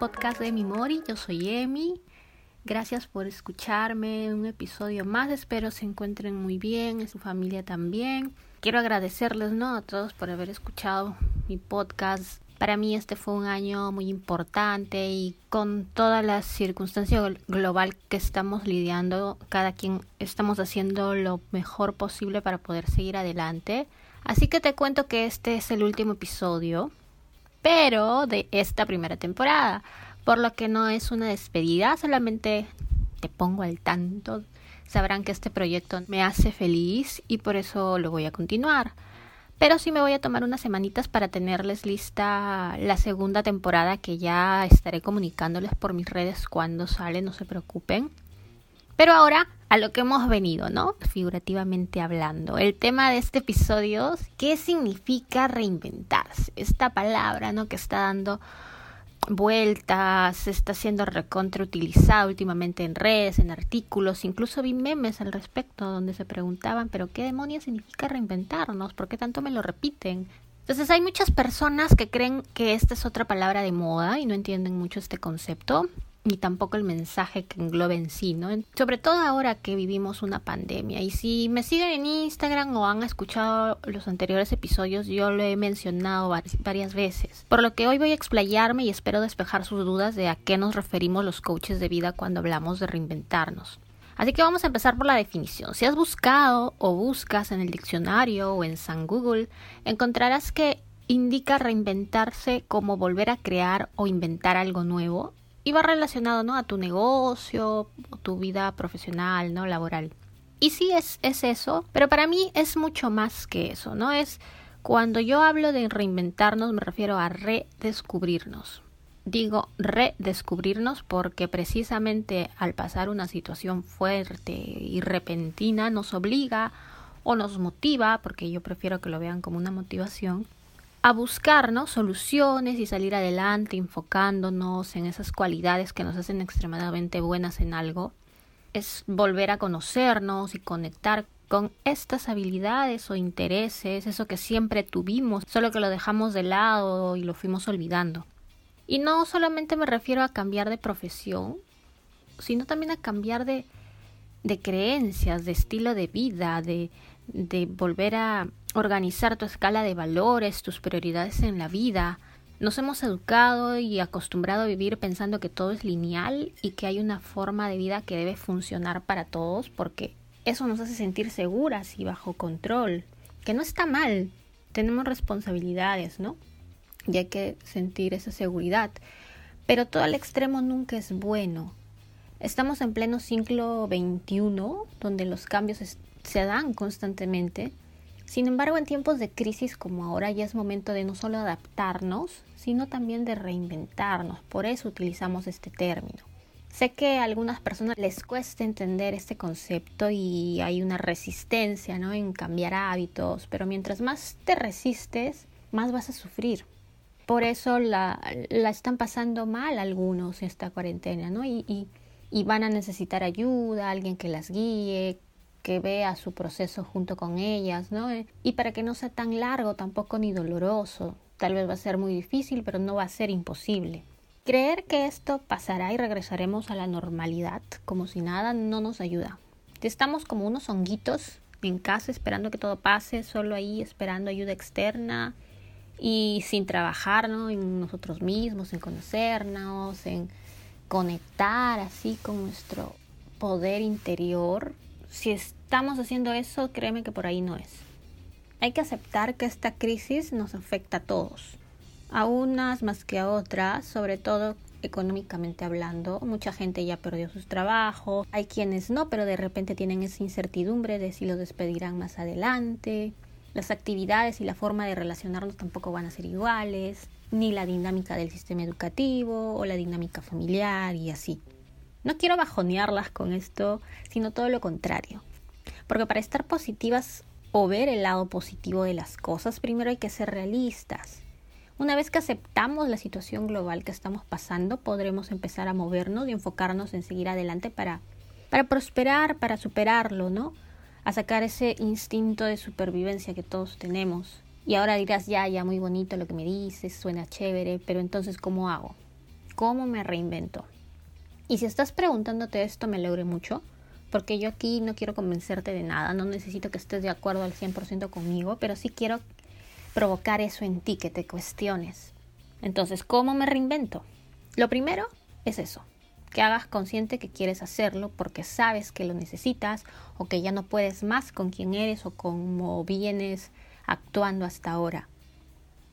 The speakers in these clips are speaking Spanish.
podcast de Mimori. Yo soy Emi. Gracias por escucharme. Un episodio más. Espero se encuentren muy bien, y su familia también. Quiero agradecerles ¿no? a todos por haber escuchado mi podcast. Para mí este fue un año muy importante y con todas las circunstancias global que estamos lidiando, cada quien estamos haciendo lo mejor posible para poder seguir adelante. Así que te cuento que este es el último episodio pero de esta primera temporada, por lo que no es una despedida, solamente te pongo al tanto. Sabrán que este proyecto me hace feliz y por eso lo voy a continuar. Pero sí me voy a tomar unas semanitas para tenerles lista la segunda temporada que ya estaré comunicándoles por mis redes cuando sale, no se preocupen. Pero ahora a lo que hemos venido, ¿no? Figurativamente hablando. El tema de este episodio, ¿qué significa reinventarse? Esta palabra, ¿no? Que está dando vueltas, está siendo recontrautilizada últimamente en redes, en artículos, incluso vi memes al respecto donde se preguntaban, pero ¿qué demonios significa reinventarnos? ¿Por qué tanto me lo repiten? Entonces hay muchas personas que creen que esta es otra palabra de moda y no entienden mucho este concepto ni tampoco el mensaje que englobe en sí, ¿no? Sobre todo ahora que vivimos una pandemia. Y si me siguen en Instagram o han escuchado los anteriores episodios, yo lo he mencionado varias veces. Por lo que hoy voy a explayarme y espero despejar sus dudas de a qué nos referimos los coaches de vida cuando hablamos de reinventarnos. Así que vamos a empezar por la definición. Si has buscado o buscas en el diccionario o en San Google, encontrarás que indica reinventarse como volver a crear o inventar algo nuevo y va relacionado ¿no? a tu negocio, tu vida profesional, ¿no? laboral. Y sí es, es eso, pero para mí es mucho más que eso, ¿no? Es cuando yo hablo de reinventarnos, me refiero a redescubrirnos. Digo redescubrirnos porque precisamente al pasar una situación fuerte y repentina nos obliga o nos motiva, porque yo prefiero que lo vean como una motivación, a buscar soluciones y salir adelante enfocándonos en esas cualidades que nos hacen extremadamente buenas en algo. Es volver a conocernos y conectar con estas habilidades o intereses, eso que siempre tuvimos, solo que lo dejamos de lado y lo fuimos olvidando. Y no solamente me refiero a cambiar de profesión, sino también a cambiar de, de creencias, de estilo de vida, de, de volver a organizar tu escala de valores, tus prioridades en la vida. Nos hemos educado y acostumbrado a vivir pensando que todo es lineal y que hay una forma de vida que debe funcionar para todos porque eso nos hace sentir seguras y bajo control, que no está mal. Tenemos responsabilidades, ¿no? Y hay que sentir esa seguridad. Pero todo al extremo nunca es bueno. Estamos en pleno siglo XXI, donde los cambios se dan constantemente. Sin embargo, en tiempos de crisis como ahora ya es momento de no solo adaptarnos, sino también de reinventarnos. Por eso utilizamos este término. Sé que a algunas personas les cuesta entender este concepto y hay una resistencia ¿no? en cambiar hábitos, pero mientras más te resistes, más vas a sufrir. Por eso la, la están pasando mal algunos esta cuarentena, ¿no? Y, y, y van a necesitar ayuda, alguien que las guíe, que vea su proceso junto con ellas, ¿no? Eh, y para que no sea tan largo tampoco ni doloroso. Tal vez va a ser muy difícil, pero no va a ser imposible. Creer que esto pasará y regresaremos a la normalidad como si nada no nos ayuda. Estamos como unos honguitos en casa esperando que todo pase, solo ahí esperando ayuda externa y sin trabajar ¿no? en nosotros mismos, en conocernos, en conectar así con nuestro poder interior si estamos haciendo eso, créeme que por ahí no es. Hay que aceptar que esta crisis nos afecta a todos, a unas más que a otras, sobre todo económicamente hablando. Mucha gente ya perdió sus trabajos, hay quienes no, pero de repente tienen esa incertidumbre de si los despedirán más adelante. Las actividades y la forma de relacionarnos tampoco van a ser iguales, ni la dinámica del sistema educativo o la dinámica familiar y así. No quiero bajonearlas con esto, sino todo lo contrario. Porque para estar positivas o ver el lado positivo de las cosas, primero hay que ser realistas. Una vez que aceptamos la situación global que estamos pasando, podremos empezar a movernos y enfocarnos en seguir adelante para, para prosperar, para superarlo, ¿no? A sacar ese instinto de supervivencia que todos tenemos. Y ahora dirás, ya, ya, muy bonito lo que me dices, suena chévere, pero entonces, ¿cómo hago? ¿cómo me reinvento? Y si estás preguntándote esto, me alegre mucho, porque yo aquí no quiero convencerte de nada, no necesito que estés de acuerdo al 100% conmigo, pero sí quiero provocar eso en ti, que te cuestiones. Entonces, ¿cómo me reinvento? Lo primero es eso, que hagas consciente que quieres hacerlo porque sabes que lo necesitas o que ya no puedes más con quien eres o cómo vienes actuando hasta ahora.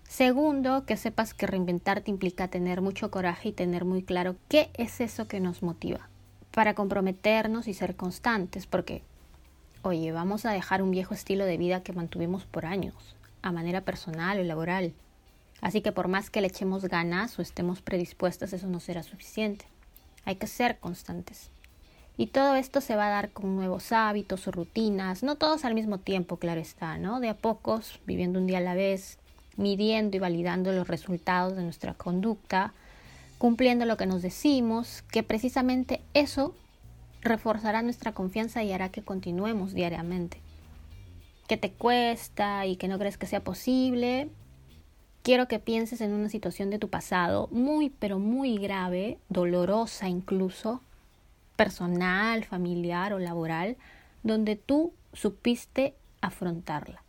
Segundo, que sepas que reinventarte implica tener mucho coraje y tener muy claro qué es eso que nos motiva para comprometernos y ser constantes, porque, oye, vamos a dejar un viejo estilo de vida que mantuvimos por años, a manera personal o laboral. Así que por más que le echemos ganas o estemos predispuestas, eso no será suficiente. Hay que ser constantes. Y todo esto se va a dar con nuevos hábitos o rutinas, no todos al mismo tiempo, claro está, ¿no? De a pocos, viviendo un día a la vez, midiendo y validando los resultados de nuestra conducta, cumpliendo lo que nos decimos, que precisamente eso reforzará nuestra confianza y hará que continuemos diariamente. Que te cuesta y que no crees que sea posible, quiero que pienses en una situación de tu pasado muy, pero muy grave, dolorosa incluso, personal, familiar o laboral, donde tú supiste afrontarla.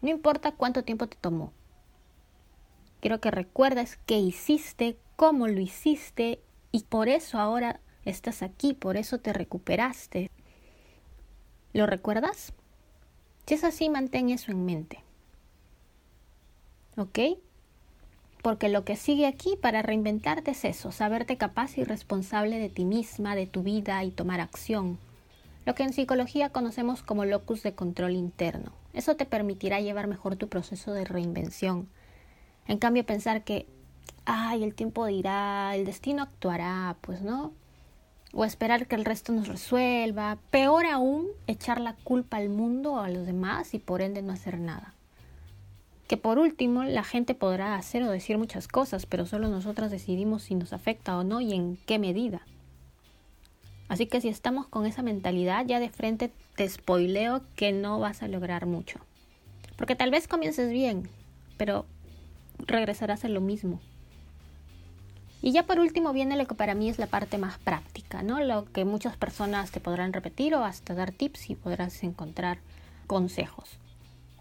No importa cuánto tiempo te tomó. Quiero que recuerdes qué hiciste, cómo lo hiciste y por eso ahora estás aquí, por eso te recuperaste. ¿Lo recuerdas? Si es así, mantén eso en mente. ¿Ok? Porque lo que sigue aquí para reinventarte es eso, saberte capaz y responsable de ti misma, de tu vida y tomar acción. Lo que en psicología conocemos como locus de control interno. Eso te permitirá llevar mejor tu proceso de reinvención. En cambio, pensar que, ay, el tiempo dirá, el destino actuará, pues no. O esperar que el resto nos resuelva. Peor aún, echar la culpa al mundo o a los demás y por ende no hacer nada que por último la gente podrá hacer o decir muchas cosas, pero solo nosotras decidimos si nos afecta o no y en qué medida. Así que si estamos con esa mentalidad, ya de frente te spoileo que no vas a lograr mucho. Porque tal vez comiences bien, pero regresarás a lo mismo. Y ya por último viene lo que para mí es la parte más práctica, ¿no? Lo que muchas personas te podrán repetir o hasta dar tips y podrás encontrar consejos.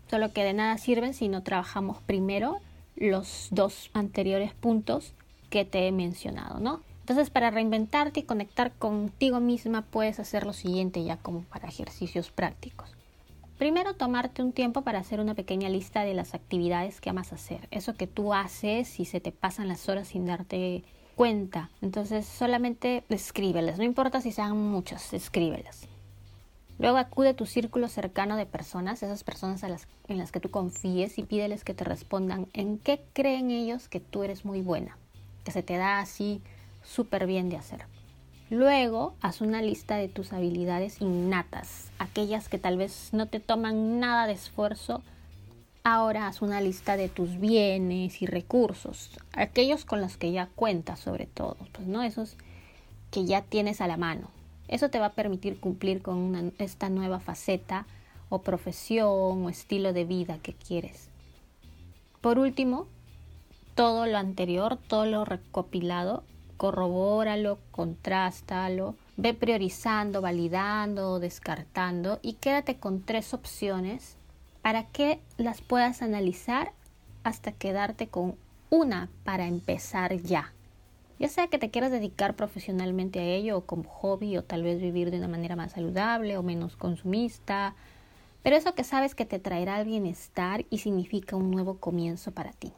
Solo que de nada sirven si no trabajamos primero los dos anteriores puntos que te he mencionado, ¿no? Entonces, para reinventarte y conectar contigo misma, puedes hacer lo siguiente ya como para ejercicios prácticos. Primero, tomarte un tiempo para hacer una pequeña lista de las actividades que amas hacer. Eso que tú haces y se te pasan las horas sin darte cuenta. Entonces, solamente escríbelas. No importa si sean muchas, escríbelas. Luego acude a tu círculo cercano de personas, esas personas en las que tú confíes y pídeles que te respondan en qué creen ellos que tú eres muy buena, que se te da así súper bien de hacer. Luego haz una lista de tus habilidades innatas, aquellas que tal vez no te toman nada de esfuerzo. Ahora haz una lista de tus bienes y recursos, aquellos con los que ya cuentas sobre todo, pues no esos que ya tienes a la mano. Eso te va a permitir cumplir con esta nueva faceta o profesión o estilo de vida que quieres. Por último, todo lo anterior, todo lo recopilado, corrobóralo, contrástalo, ve priorizando, validando, descartando y quédate con tres opciones para que las puedas analizar hasta quedarte con una para empezar ya ya sea que te quieras dedicar profesionalmente a ello o como hobby o tal vez vivir de una manera más saludable o menos consumista, pero eso que sabes que te traerá el bienestar y significa un nuevo comienzo para ti.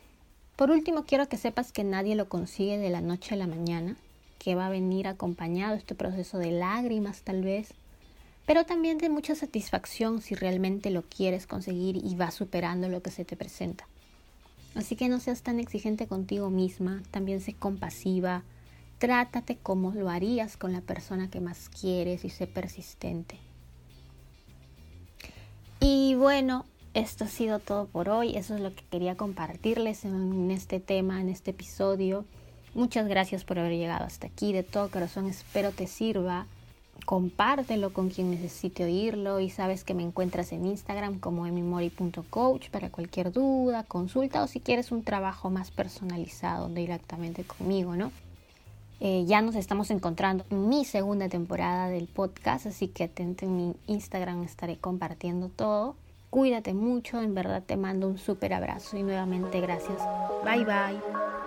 Por último, quiero que sepas que nadie lo consigue de la noche a la mañana, que va a venir acompañado este proceso de lágrimas tal vez, pero también de mucha satisfacción si realmente lo quieres conseguir y vas superando lo que se te presenta. Así que no seas tan exigente contigo misma, también sé compasiva, trátate como lo harías con la persona que más quieres y sé persistente. Y bueno, esto ha sido todo por hoy, eso es lo que quería compartirles en este tema, en este episodio. Muchas gracias por haber llegado hasta aquí, de todo corazón espero te sirva compártelo con quien necesite oírlo y sabes que me encuentras en Instagram como emimori.coach para cualquier duda, consulta o si quieres un trabajo más personalizado directamente conmigo, ¿no? Eh, ya nos estamos encontrando en mi segunda temporada del podcast, así que atento en mi Instagram, estaré compartiendo todo. Cuídate mucho, en verdad te mando un súper abrazo y nuevamente gracias. Bye bye.